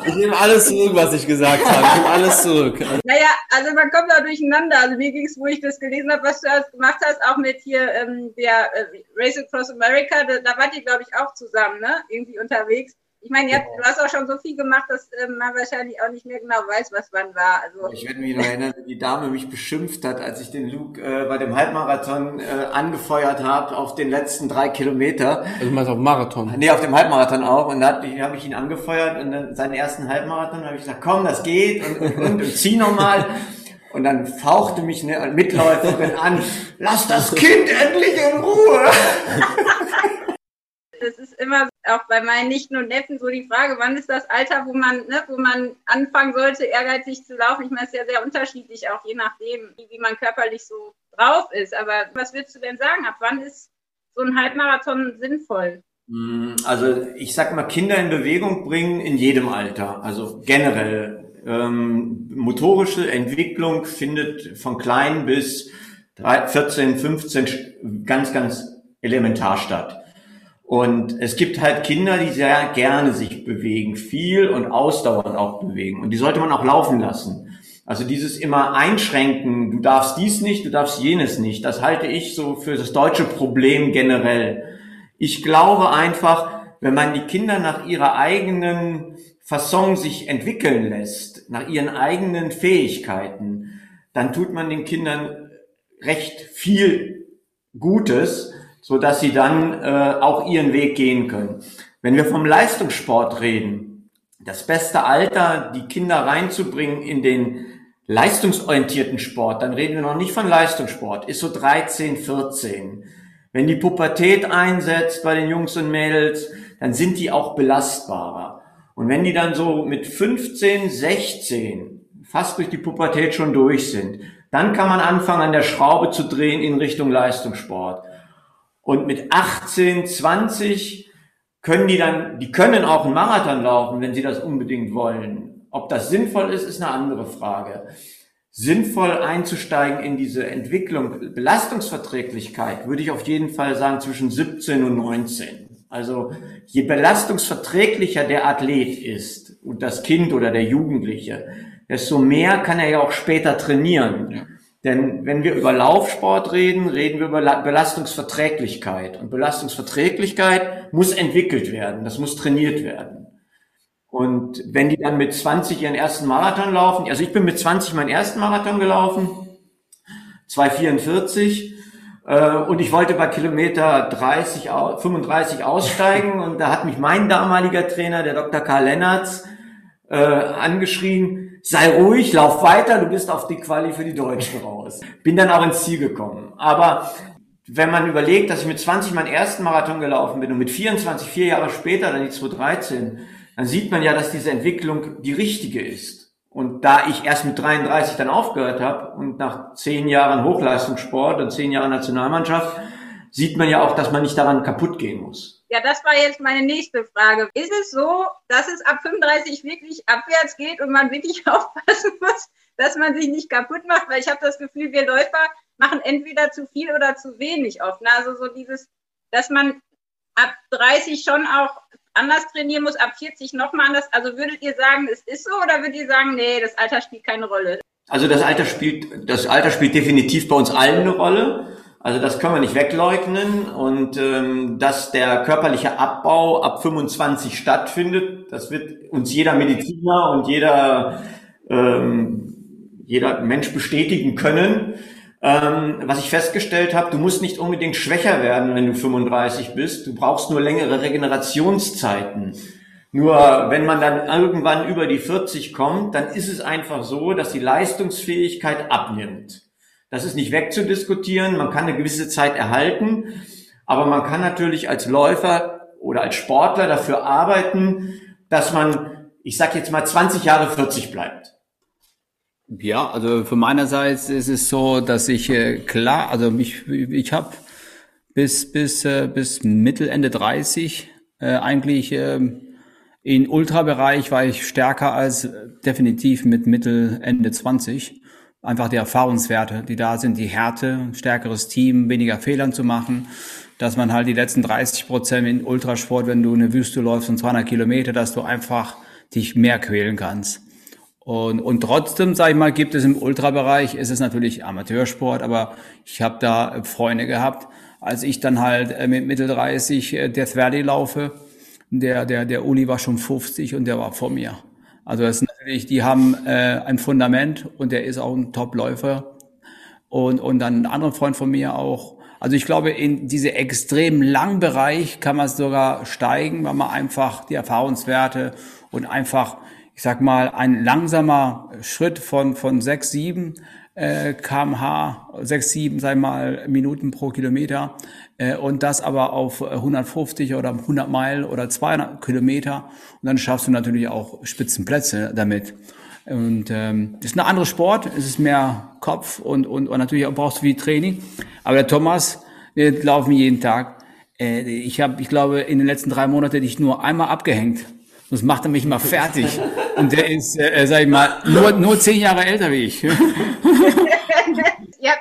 Ich nehme alles zurück, was ich gesagt habe. Ich nehme alles zurück. Naja, also man kommt da durcheinander. Also mir ging es, wo ich das gelesen habe, was du erst gemacht hast, auch mit hier ähm, der äh, Race Across America, da, da wart ihr, glaube ich, auch zusammen, ne? Irgendwie unterwegs. Ich meine, habt, du hast auch schon so viel gemacht, dass ähm, man wahrscheinlich auch nicht mehr genau weiß, was wann war. Also Ich werde mich noch erinnern, wie die Dame mich beschimpft hat, als ich den Luke äh, bei dem Halbmarathon äh, angefeuert habe auf den letzten drei Kilometer. Also du meinst auf Marathon. Nee, auf dem Halbmarathon auch. Und da habe hab ich ihn angefeuert und dann seinen ersten Halbmarathon habe ich gesagt, komm, das geht und, und, und, und zieh nochmal. Und dann fauchte mich eine Mitläuferin an, lass das Kind endlich in Ruhe. das ist immer auch bei meinen Nichten und Neffen so die Frage, wann ist das Alter, wo man, ne, wo man anfangen sollte, ehrgeizig zu laufen. Ich meine, es ist ja sehr unterschiedlich, auch je nachdem, wie, wie man körperlich so drauf ist. Aber was würdest du denn sagen? Ab wann ist so ein Halbmarathon sinnvoll? Also ich sag mal, Kinder in Bewegung bringen in jedem Alter, also generell. Ähm, motorische Entwicklung findet von klein bis 3, 14, 15 sch- ganz, ganz elementar statt. Und es gibt halt Kinder, die sehr gerne sich bewegen, viel und ausdauernd auch bewegen. Und die sollte man auch laufen lassen. Also dieses immer einschränken, du darfst dies nicht, du darfst jenes nicht, das halte ich so für das deutsche Problem generell. Ich glaube einfach, wenn man die Kinder nach ihrer eigenen Fasson sich entwickeln lässt, nach ihren eigenen Fähigkeiten, dann tut man den Kindern recht viel Gutes, so dass sie dann äh, auch ihren Weg gehen können. Wenn wir vom Leistungssport reden, das beste Alter, die Kinder reinzubringen in den leistungsorientierten Sport, dann reden wir noch nicht von Leistungssport, ist so 13, 14. Wenn die Pubertät einsetzt bei den Jungs und Mädels, dann sind die auch belastbarer. Und wenn die dann so mit 15, 16 fast durch die Pubertät schon durch sind, dann kann man anfangen, an der Schraube zu drehen in Richtung Leistungssport. Und mit 18, 20 können die dann, die können auch einen Marathon laufen, wenn sie das unbedingt wollen. Ob das sinnvoll ist, ist eine andere Frage. Sinnvoll einzusteigen in diese Entwicklung, Belastungsverträglichkeit, würde ich auf jeden Fall sagen zwischen 17 und 19. Also je belastungsverträglicher der Athlet ist und das Kind oder der Jugendliche, desto mehr kann er ja auch später trainieren. Denn wenn wir über Laufsport reden, reden wir über La- Belastungsverträglichkeit. Und Belastungsverträglichkeit muss entwickelt werden, das muss trainiert werden. Und wenn die dann mit 20 ihren ersten Marathon laufen, also ich bin mit 20 meinen ersten Marathon gelaufen, 2,44, äh, und ich wollte bei Kilometer 30, au- 35 aussteigen und da hat mich mein damaliger Trainer, der Dr. Karl Lennertz, äh, angeschrien, sei ruhig, lauf weiter, du bist auf die Quali für die Deutschen raus. Bin dann auch ins Ziel gekommen. Aber wenn man überlegt, dass ich mit 20 meinen ersten Marathon gelaufen bin und mit 24, vier Jahre später dann die 213, dann sieht man ja, dass diese Entwicklung die richtige ist. Und da ich erst mit 33 dann aufgehört habe und nach zehn Jahren Hochleistungssport und zehn Jahren Nationalmannschaft, sieht man ja auch, dass man nicht daran kaputt gehen muss. Ja, das war jetzt meine nächste Frage. Ist es so, dass es ab 35 wirklich abwärts geht und man wirklich aufpassen muss, dass man sich nicht kaputt macht? Weil ich habe das Gefühl, wir Läufer machen entweder zu viel oder zu wenig oft. Also so dieses, dass man ab 30 schon auch anders trainieren muss, ab 40 nochmal anders. Also würdet ihr sagen, es ist so oder würdet ihr sagen, nee, das Alter spielt keine Rolle? Also das Alter spielt, das Alter spielt definitiv bei uns allen eine Rolle. Also das können wir nicht wegleugnen und ähm, dass der körperliche Abbau ab 25 stattfindet, das wird uns jeder Mediziner und jeder ähm, jeder Mensch bestätigen können. Ähm, was ich festgestellt habe, du musst nicht unbedingt schwächer werden, wenn du 35 bist. Du brauchst nur längere Regenerationszeiten. Nur wenn man dann irgendwann über die 40 kommt, dann ist es einfach so, dass die Leistungsfähigkeit abnimmt. Das ist nicht wegzudiskutieren. Man kann eine gewisse Zeit erhalten, aber man kann natürlich als Läufer oder als Sportler dafür arbeiten, dass man ich sag jetzt mal 20 Jahre 40 bleibt? Ja, also von meinerseits ist es so, dass ich äh, klar, also mich, ich habe bis bis äh, bis Mittel Ende 30 äh, eigentlich äh, in Ultrabereich war ich stärker als definitiv mit Mittel Ende 20. Einfach die Erfahrungswerte, die da sind, die Härte, stärkeres Team, weniger Fehlern zu machen, dass man halt die letzten 30 Prozent in Ultrasport, wenn du eine Wüste läufst von 200 Kilometer, dass du einfach dich mehr quälen kannst. Und, und trotzdem, sage ich mal, gibt es im Ultrabereich, ist es natürlich Amateursport, aber ich habe da Freunde gehabt, als ich dann halt äh, mit Mittel 30 äh, Death Valley laufe, der, der, der Uli war schon 50 und der war vor mir. Also das ist natürlich, die haben äh, ein Fundament und der ist auch ein Top-Läufer. Und, und dann ein anderer Freund von mir auch. Also ich glaube, in diese extrem langen Bereich kann man sogar steigen, weil man einfach die Erfahrungswerte und einfach ich sag mal, ein langsamer Schritt von, von 6, 7 äh, kmh, 6, 7, sag mal, Minuten pro Kilometer und das aber auf 150 oder 100 Meilen oder 200 Kilometer und dann schaffst du natürlich auch Spitzenplätze damit. Und ähm, ist ein anderer Sport, es ist mehr Kopf und, und, und natürlich auch brauchst du viel Training. Aber der Thomas, wir laufen jeden Tag. Äh, ich habe, ich glaube, in den letzten drei Monaten dich nur einmal abgehängt. Das macht er mich mal fertig. Und der ist, äh, sag ich mal, nur, nur zehn Jahre älter wie ich. ihr habt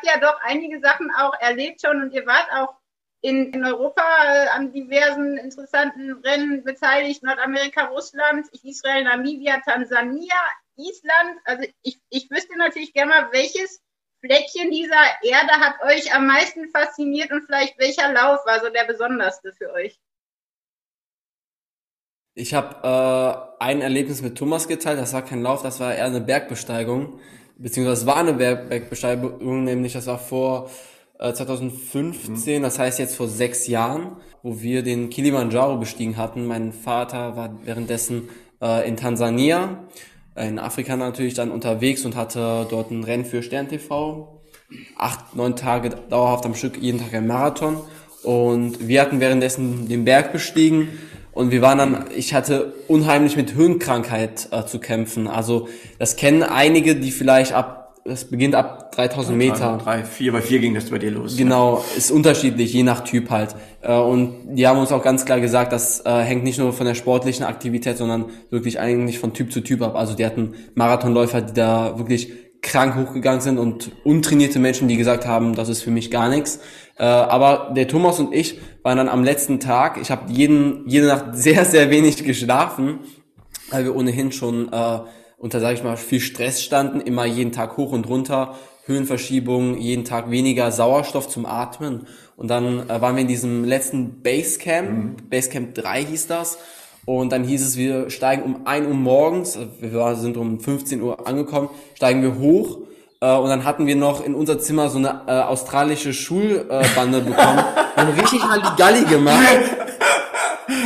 ja doch einige Sachen auch erlebt schon und ihr wart auch in, in Europa äh, an diversen interessanten Rennen beteiligt. Nordamerika, Russland, Israel, Namibia, Tansania, Island. Also ich, ich wüsste natürlich gerne mal, welches Fleckchen dieser Erde hat euch am meisten fasziniert und vielleicht welcher Lauf war so der besonderste für euch? Ich habe äh, ein Erlebnis mit Thomas geteilt, das war kein Lauf, das war eher eine Bergbesteigung, beziehungsweise es war eine Berg Bergbesteigung, nämlich das war vor 2015, mhm. das heißt jetzt vor sechs Jahren, wo wir den Kilimanjaro bestiegen hatten. Mein Vater war währenddessen äh, in Tansania, in Afrika natürlich dann unterwegs und hatte dort ein Rennen für Stern TV. Acht, neun Tage dauerhaft am Stück, jeden Tag ein Marathon. Und wir hatten währenddessen den Berg bestiegen und wir waren dann, ich hatte unheimlich mit Höhenkrankheit äh, zu kämpfen. Also das kennen einige, die vielleicht ab, das beginnt ab 3000 Meter. Drei, vier bei vier ging das bei dir los. Genau, ist unterschiedlich, je nach Typ halt. Äh, und die haben uns auch ganz klar gesagt, das äh, hängt nicht nur von der sportlichen Aktivität, sondern wirklich eigentlich von Typ zu Typ ab. Also die hatten Marathonläufer, die da wirklich krank hochgegangen sind und untrainierte Menschen, die gesagt haben, das ist für mich gar nichts. Äh, aber der Thomas und ich waren dann am letzten Tag, ich habe jeden jede Nacht sehr, sehr wenig geschlafen, weil wir ohnehin schon äh, unter, sage ich mal, viel Stress standen, immer jeden Tag hoch und runter, Höhenverschiebung, jeden Tag weniger Sauerstoff zum Atmen. Und dann äh, waren wir in diesem letzten Basecamp, mhm. Basecamp 3 hieß das, und dann hieß es, wir steigen um 1 Uhr morgens, wir sind um 15 Uhr angekommen, steigen wir hoch. Äh, und dann hatten wir noch in unser Zimmer so eine äh, australische Schulbande bekommen. Wir haben richtig mal die Galli gemacht.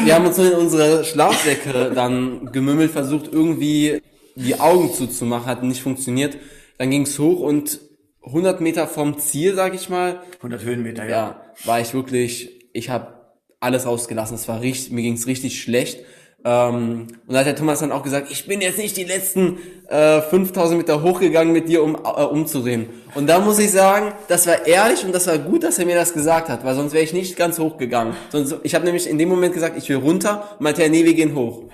Wir haben uns in unsere Schlafsäcke dann gemümmelt, versucht irgendwie die Augen zuzumachen, hat nicht funktioniert. Dann ging's hoch und 100 Meter vom Ziel, sag ich mal. 100 Höhenmeter, ja. Ja, war ich wirklich, ich habe alles rausgelassen. Es war richtig, mir ging's richtig schlecht. Ähm, und da hat der Thomas dann auch gesagt, ich bin jetzt nicht die letzten äh, 5000 Meter hochgegangen mit dir, um äh, umzudrehen. Und da muss ich sagen, das war ehrlich und das war gut, dass er mir das gesagt hat, weil sonst wäre ich nicht ganz hochgegangen. Sonst, ich habe nämlich in dem Moment gesagt, ich will runter und meinte, ja, nee, wir gehen hoch.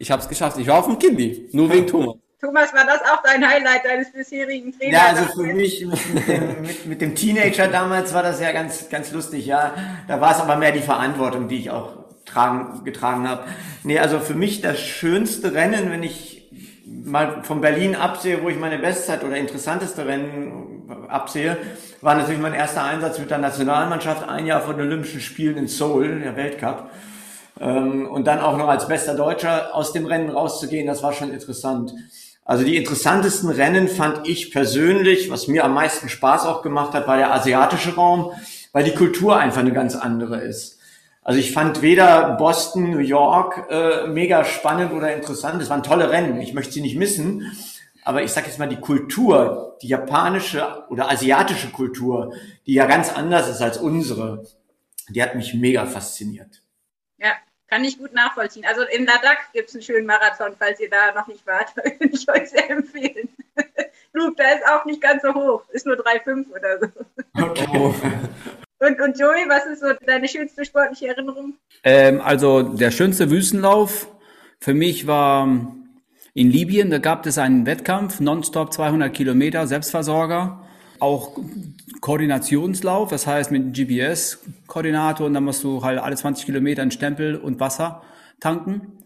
Ich habe es geschafft. Ich war auf dem Kindi, nur wegen Thomas. Thomas, war das auch dein Highlight deines bisherigen Trainers? Ja, also für mich mit dem, mit, mit dem Teenager damals war das ja ganz, ganz lustig, ja. Da war es aber mehr die Verantwortung, die ich auch tragen, getragen habe. Nee, also für mich das schönste Rennen, wenn ich mal von Berlin absehe, wo ich meine Bestzeit oder interessanteste Rennen absehe, war natürlich mein erster Einsatz mit der Nationalmannschaft ein Jahr vor den Olympischen Spielen in Seoul, der Weltcup. Ähm, und dann auch noch als bester Deutscher aus dem Rennen rauszugehen, das war schon interessant. Also die interessantesten Rennen fand ich persönlich, was mir am meisten Spaß auch gemacht hat, war der asiatische Raum, weil die Kultur einfach eine ganz andere ist. Also ich fand weder Boston, New York äh, mega spannend oder interessant. Es waren tolle Rennen. Ich möchte sie nicht missen. Aber ich sage jetzt mal, die Kultur, die japanische oder asiatische Kultur, die ja ganz anders ist als unsere, die hat mich mega fasziniert. Kann ich gut nachvollziehen. Also in Ladakh gibt es einen schönen Marathon, falls ihr da noch nicht wart. Würde ich euch sehr empfehlen. Luke, da ist auch nicht ganz so hoch. Ist nur 3,5 oder so. Okay. Und, und Joey, was ist so deine schönste sportliche Erinnerung? Ähm, also der schönste Wüstenlauf für mich war in Libyen. Da gab es einen Wettkampf, nonstop 200 Kilometer, Selbstversorger. Auch Koordinationslauf, das heißt mit GPS-Koordinator und dann musst du halt alle 20 Kilometer einen Stempel und Wasser tanken.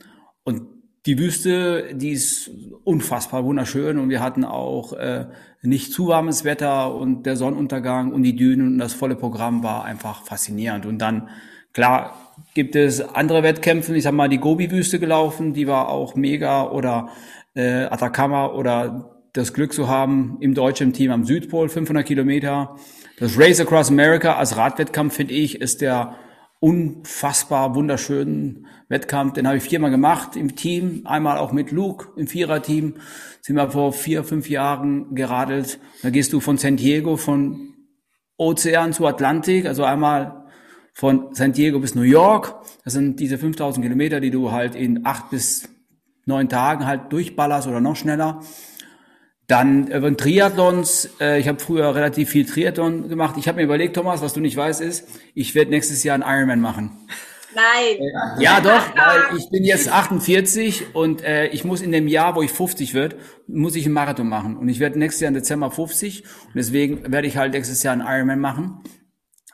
Und die Wüste, die ist unfassbar wunderschön und wir hatten auch äh, nicht zu warmes Wetter und der Sonnenuntergang und die Dünen und das volle Programm war einfach faszinierend. Und dann, klar, gibt es andere Wettkämpfe, ich sag mal, die Gobi-Wüste gelaufen, die war auch mega oder äh, Atacama oder das Glück zu haben, im deutschen Team am Südpol 500 Kilometer. Das Race Across America als Radwettkampf, finde ich, ist der unfassbar wunderschönen Wettkampf. Den habe ich viermal gemacht im Team, einmal auch mit Luke im Viererteam. Sind wir vor vier, fünf Jahren geradelt. Da gehst du von San Diego, von Ozean zu Atlantik, also einmal von San Diego bis New York. Das sind diese 5000 Kilometer, die du halt in acht bis neun Tagen halt durchballerst oder noch schneller. Dann äh, Triathlons, äh, ich habe früher relativ viel Triathlon gemacht. Ich habe mir überlegt, Thomas, was du nicht weißt, ist, ich werde nächstes Jahr einen Ironman machen. Nein. Äh, ja, doch, weil ich bin jetzt 48 und äh, ich muss in dem Jahr, wo ich 50 wird, muss ich einen Marathon machen. Und ich werde nächstes Jahr im Dezember 50 und deswegen werde ich halt nächstes Jahr einen Ironman machen.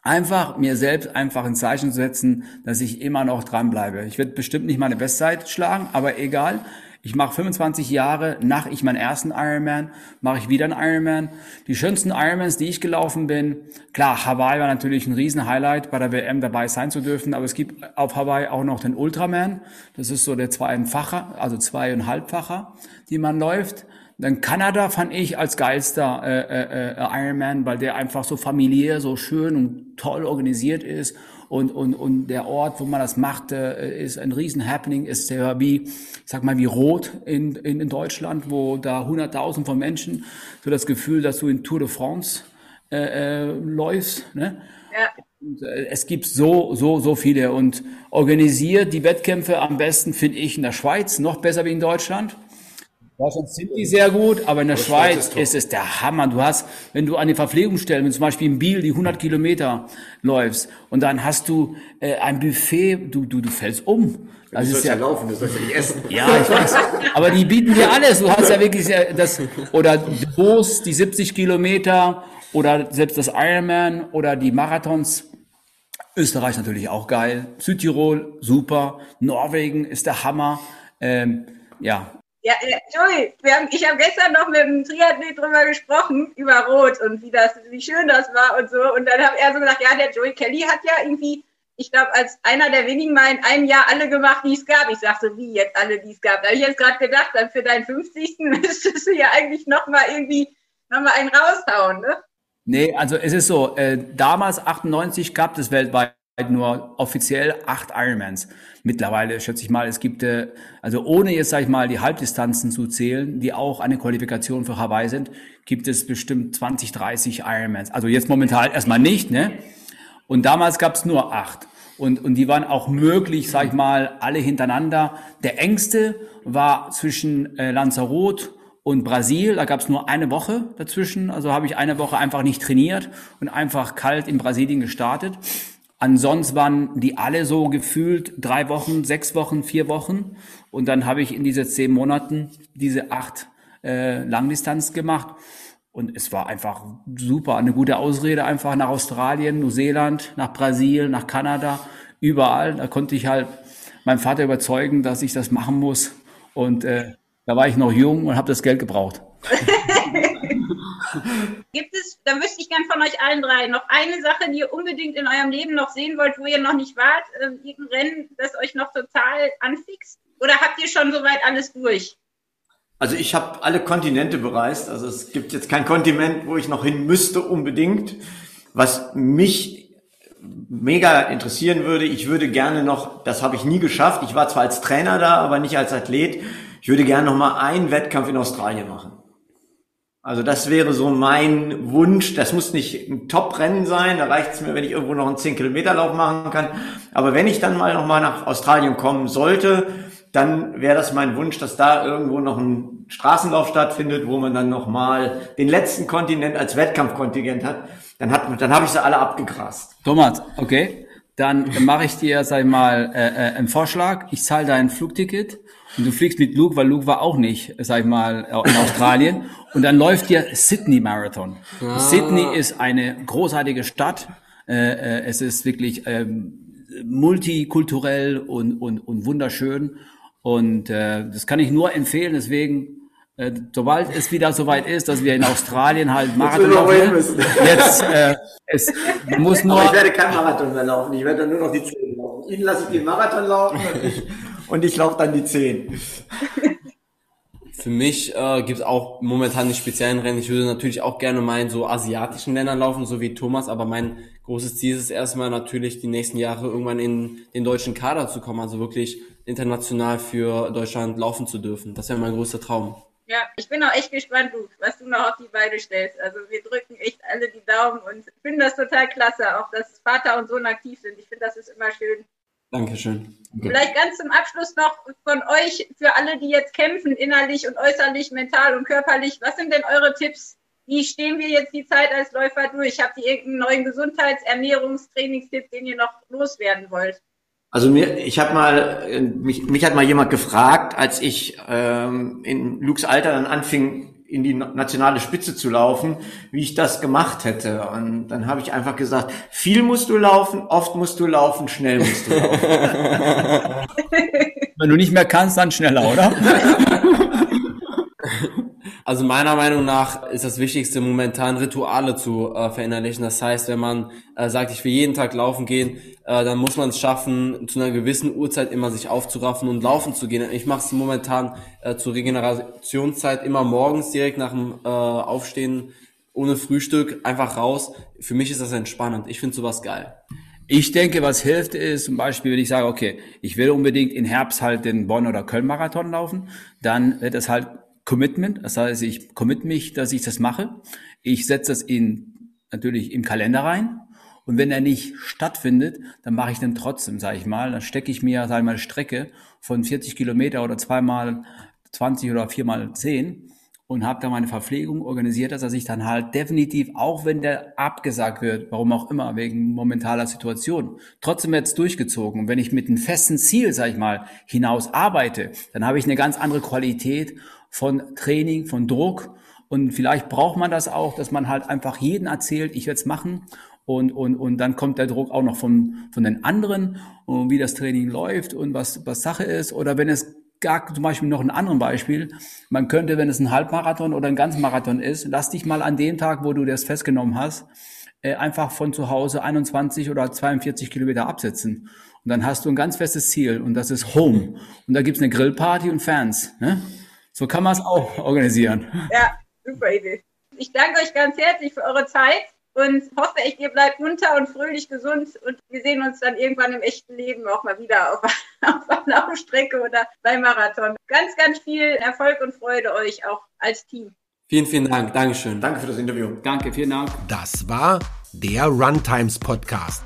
Einfach mir selbst einfach ein Zeichen zu setzen, dass ich immer noch dranbleibe. Ich werde bestimmt nicht meine Bestzeit schlagen, aber egal. Ich mache 25 Jahre nach ich meinen ersten Ironman, mache ich wieder einen Ironman. Die schönsten Ironmans, die ich gelaufen bin, klar, Hawaii war natürlich ein Riesen-Highlight, bei der WM dabei sein zu dürfen, aber es gibt auf Hawaii auch noch den Ultraman. Das ist so der zweieinfacher, also zweieinhalbfacher, die man läuft. Dann Kanada fand ich als geilster äh, äh, äh, Ironman, weil der einfach so familiär, so schön und toll organisiert ist und, und, und der Ort, wo man das macht, äh, ist ein riesen Happening, ist sehr wie, ich sag mal, wie Rot in, in, in Deutschland, wo da hunderttausend von Menschen so das Gefühl, dass du in Tour de France äh, äh, läufst. Ne? Ja. Und, äh, es gibt so, so, so viele und organisiert die Wettkämpfe am besten, finde ich, in der Schweiz, noch besser wie in Deutschland. Deutschland sind die sehr gut, aber in der aber Schweiz, Schweiz ist, es der Hammer. Du hast, wenn du an die Verpflegungsstellen, wenn zum Beispiel in Biel die 100 Kilometer läufst und dann hast du äh, ein Buffet, du, du, du fällst um. Das du ist ja, ja laufen, du sollst ja nicht essen. Ja, ich weiß. Aber die bieten dir alles. Du hast ja wirklich das, oder Bos, die 70 Kilometer oder selbst das Ironman oder die Marathons. Österreich natürlich auch geil. Südtirol, super. Norwegen ist der Hammer. Ähm, ja, ja, Joey, wir haben, ich habe gestern noch mit dem Triathlet drüber gesprochen, über Rot und wie das, wie schön das war und so. Und dann hat er so gesagt, ja, der Joey Kelly hat ja irgendwie, ich glaube, als einer der wenigen mal in einem Jahr alle gemacht, die es gab. Ich sag so, wie jetzt alle, die es gab. Da habe ich jetzt gerade gedacht, dann für deinen 50. müsstest du ja eigentlich nochmal irgendwie nochmal einen raushauen, ne? Nee, also es ist so, äh, damals 98 gab es weltweit nur offiziell acht Ironmans. Mittlerweile schätze ich mal, es gibt, äh, also ohne jetzt, sag ich mal, die Halbdistanzen zu zählen, die auch eine Qualifikation für Hawaii sind, gibt es bestimmt 20, 30 Ironmans. Also jetzt momentan erstmal nicht, ne? Und damals gab es nur acht. Und, und die waren auch möglich, sag ich mal, alle hintereinander. Der engste war zwischen äh, Lanzarote und Brasil, da gab es nur eine Woche dazwischen. Also habe ich eine Woche einfach nicht trainiert und einfach kalt in Brasilien gestartet. Ansonsten waren die alle so gefühlt drei Wochen, sechs Wochen, vier Wochen. Und dann habe ich in diese zehn Monaten diese acht äh, Langdistanz gemacht. Und es war einfach super, eine gute Ausrede, einfach nach Australien, Neuseeland, nach Brasilien, nach Kanada, überall. Da konnte ich halt meinen Vater überzeugen, dass ich das machen muss. Und äh, da war ich noch jung und habe das Geld gebraucht. Gibt es, da wüsste ich gern von euch allen drei, noch eine Sache, die ihr unbedingt in eurem Leben noch sehen wollt, wo ihr noch nicht wart? Äh, irgendein Rennen, das euch noch total anfixt? Oder habt ihr schon soweit alles durch? Also ich habe alle Kontinente bereist. Also es gibt jetzt kein Kontinent, wo ich noch hin müsste unbedingt. Was mich mega interessieren würde, ich würde gerne noch, das habe ich nie geschafft. Ich war zwar als Trainer da, aber nicht als Athlet. Ich würde gerne noch mal einen Wettkampf in Australien machen. Also das wäre so mein Wunsch. Das muss nicht ein Top-Rennen sein. Da reicht es mir, wenn ich irgendwo noch einen 10-Kilometer-Lauf machen kann. Aber wenn ich dann mal noch mal nach Australien kommen sollte, dann wäre das mein Wunsch, dass da irgendwo noch ein Straßenlauf stattfindet, wo man dann noch mal den letzten Kontinent als Wettkampfkontingent hat. Dann hat, dann habe ich sie alle abgegrast. Thomas, okay. Dann mache ich dir, sag ich mal, äh, äh, einen Vorschlag. Ich zahle dein Flugticket und du fliegst mit Luke, weil Luke war auch nicht, sag ich mal, in Australien. Und dann läuft dir Sydney Marathon. Ah. Sydney ist eine großartige Stadt. Äh, äh, es ist wirklich ähm, multikulturell und, und, und wunderschön. Und äh, das kann ich nur empfehlen. Deswegen sobald es wieder soweit ist, dass wir in Australien halt Marathon laufen, müssen. jetzt äh, es muss nur. Aber ich werde kein Marathon mehr laufen. Ich werde nur noch die 10 laufen. Ihnen lasse ich den Marathon laufen und ich, und ich laufe dann die 10. Für mich äh, gibt es auch momentan die speziellen Rennen. Ich würde natürlich auch gerne mal in so asiatischen Ländern laufen, so wie Thomas, aber mein großes Ziel ist erstmal natürlich die nächsten Jahre irgendwann in den deutschen Kader zu kommen, also wirklich international für Deutschland laufen zu dürfen. Das wäre mein größter Traum. Ja, ich bin auch echt gespannt, Luke, was du noch auf die Beine stellst. Also wir drücken echt alle die Daumen und ich finde das total klasse, auch dass Vater und Sohn aktiv sind. Ich finde, das ist immer schön. Dankeschön. Okay. Vielleicht ganz zum Abschluss noch von euch für alle, die jetzt kämpfen, innerlich und äußerlich, mental und körperlich. Was sind denn eure Tipps? Wie stehen wir jetzt die Zeit als Läufer durch? Habt ihr irgendeinen neuen Gesundheits-, Ernährungs-, Trainingstipp, den ihr noch loswerden wollt? Also mir, ich habe mal, mich, mich hat mal jemand gefragt, als ich ähm, in Lukes Alter dann anfing, in die nationale Spitze zu laufen, wie ich das gemacht hätte. Und dann habe ich einfach gesagt, viel musst du laufen, oft musst du laufen, schnell musst du laufen. Wenn du nicht mehr kannst, dann schneller, oder? Also meiner Meinung nach ist das Wichtigste momentan Rituale zu äh, verinnerlichen. Das heißt, wenn man äh, sagt, ich will jeden Tag laufen gehen, äh, dann muss man es schaffen, zu einer gewissen Uhrzeit immer sich aufzuraffen und laufen zu gehen. Ich mache es momentan äh, zur Regenerationszeit immer morgens direkt nach dem äh, Aufstehen ohne Frühstück einfach raus. Für mich ist das entspannend. Ich finde sowas geil. Ich denke, was hilft, ist zum Beispiel, wenn ich sage, okay, ich will unbedingt in Herbst halt den Bonn- oder Köln-Marathon laufen, dann wird es halt Commitment. Das heißt, ich commit mich, dass ich das mache. Ich setze das in, natürlich im Kalender rein. Und wenn er nicht stattfindet, dann mache ich den trotzdem, sage ich mal. Dann stecke ich mir, sage ich mal, eine Strecke von 40 Kilometer oder zweimal 20 oder viermal 10 und habe da meine Verpflegung organisiert, dass ich dann halt definitiv, auch wenn der abgesagt wird, warum auch immer, wegen momentaner Situation, trotzdem jetzt durchgezogen. Und wenn ich mit einem festen Ziel, sag ich mal, hinaus arbeite, dann habe ich eine ganz andere Qualität von Training, von Druck. Und vielleicht braucht man das auch, dass man halt einfach jeden erzählt, ich werde es machen. Und, und, und dann kommt der Druck auch noch von, von den anderen, wie das Training läuft und was, was Sache ist. Oder wenn es gar zum Beispiel noch ein anderes Beispiel. Man könnte, wenn es ein Halbmarathon oder ein Ganzmarathon ist, lass dich mal an dem Tag, wo du das festgenommen hast, äh, einfach von zu Hause 21 oder 42 Kilometer absetzen. Und dann hast du ein ganz festes Ziel und das ist Home. Und da gibt's eine Grillparty und Fans. Ne? So kann man es auch organisieren. Ja, super Idee. Ich danke euch ganz herzlich für eure Zeit und hoffe echt, ihr bleibt munter und fröhlich gesund und wir sehen uns dann irgendwann im echten Leben auch mal wieder auf, auf einer Laufstrecke oder beim Marathon. Ganz, ganz viel Erfolg und Freude euch auch als Team. Vielen, vielen Dank. Dankeschön. Danke für das Interview. Danke, vielen Dank. Das war der Runtimes Podcast.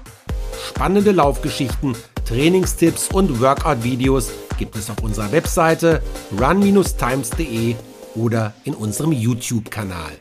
Spannende Laufgeschichten, Trainingstipps und Workout-Videos gibt es auf unserer Webseite run-times.de oder in unserem YouTube-Kanal.